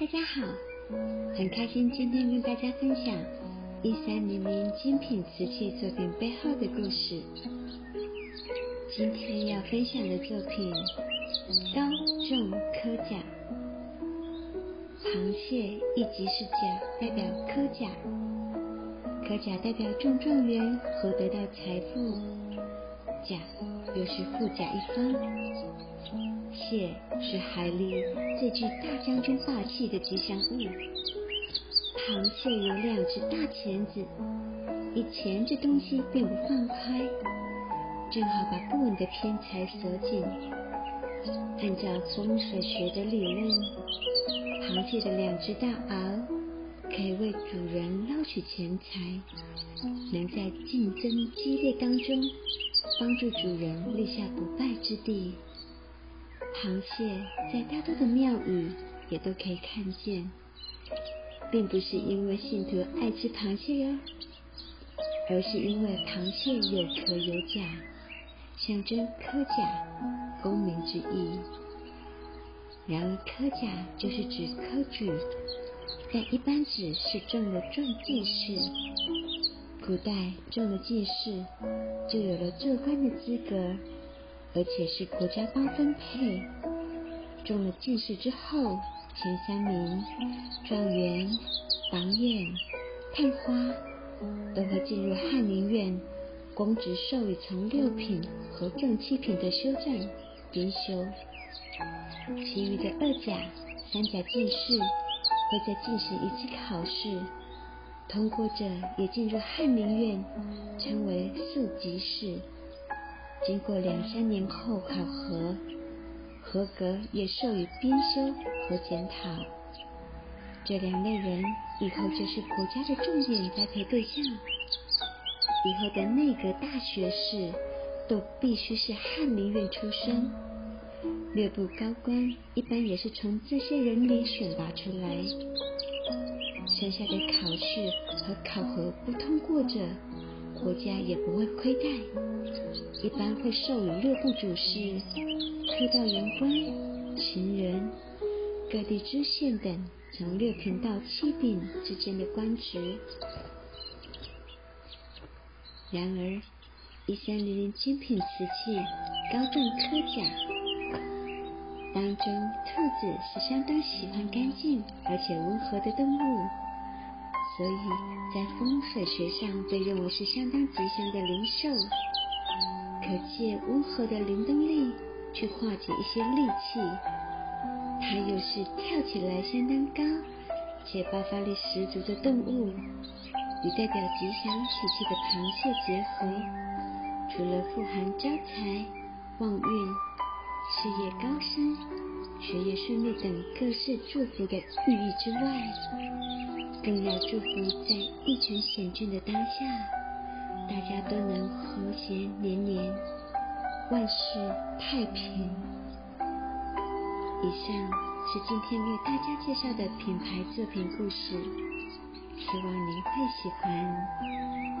大家好，很开心今天跟大家分享一三零零精品瓷器作品背后的故事。今天要分享的作品高重科甲，螃蟹一级是甲，代表科甲，科甲代表中状元和得到财富，甲又是富甲一方，蟹是海里最具大将军霸气的吉祥物，螃蟹有两只大钳子，一钳着东西并不放开。正好把不稳的偏财锁紧。按照风水学的理论，螃蟹的两只大螯可以为主人捞取钱财，能在竞争激烈当中帮助主人立下不败之地。螃蟹在大多的庙宇也都可以看见，并不是因为信徒爱吃螃蟹哟，而是因为螃蟹有壳有甲。象征科甲功名之意。然而，科甲就是指科举，但一般指是中了中进士。古代中了进士，就有了做官的资格，而且是国家包分配。中了进士之后，前三名状元、榜眼、探花都会进入翰林院。公职授予从六品和正七品的修正编修，其余的二甲、三甲进士会再进行一次考试，通过者也进入翰林院，称为庶吉士。经过两三年后考核，合格也授予编修和检讨。这两类人以后就是国家的重点栽培对象。以后的内阁大学士都必须是翰林院出身，略部高官一般也是从这些人里选拔出来。剩下的考试和考核不通过者，国家也不会亏待，一般会授予六部主事、推道员官、秦人、各地知县等从六品到七品之间的官职。然而，一三零零精品瓷器高重科甲当中，兔子是相当喜欢干净而且温和的动物，所以在风水学上被认为是相当吉祥的灵兽，可借温和的灵动力去化解一些戾气。它又是跳起来相当高且爆发力十足的动物。与代表吉祥喜气的螃蟹结合，除了富含招财、旺运、事业高升、学业顺利等各式祝福的寓意之外，更要祝福在疫情险峻的当下，大家都能和谐连连，万事太平。以上是今天为大家介绍的品牌作品故事。希望您会喜欢。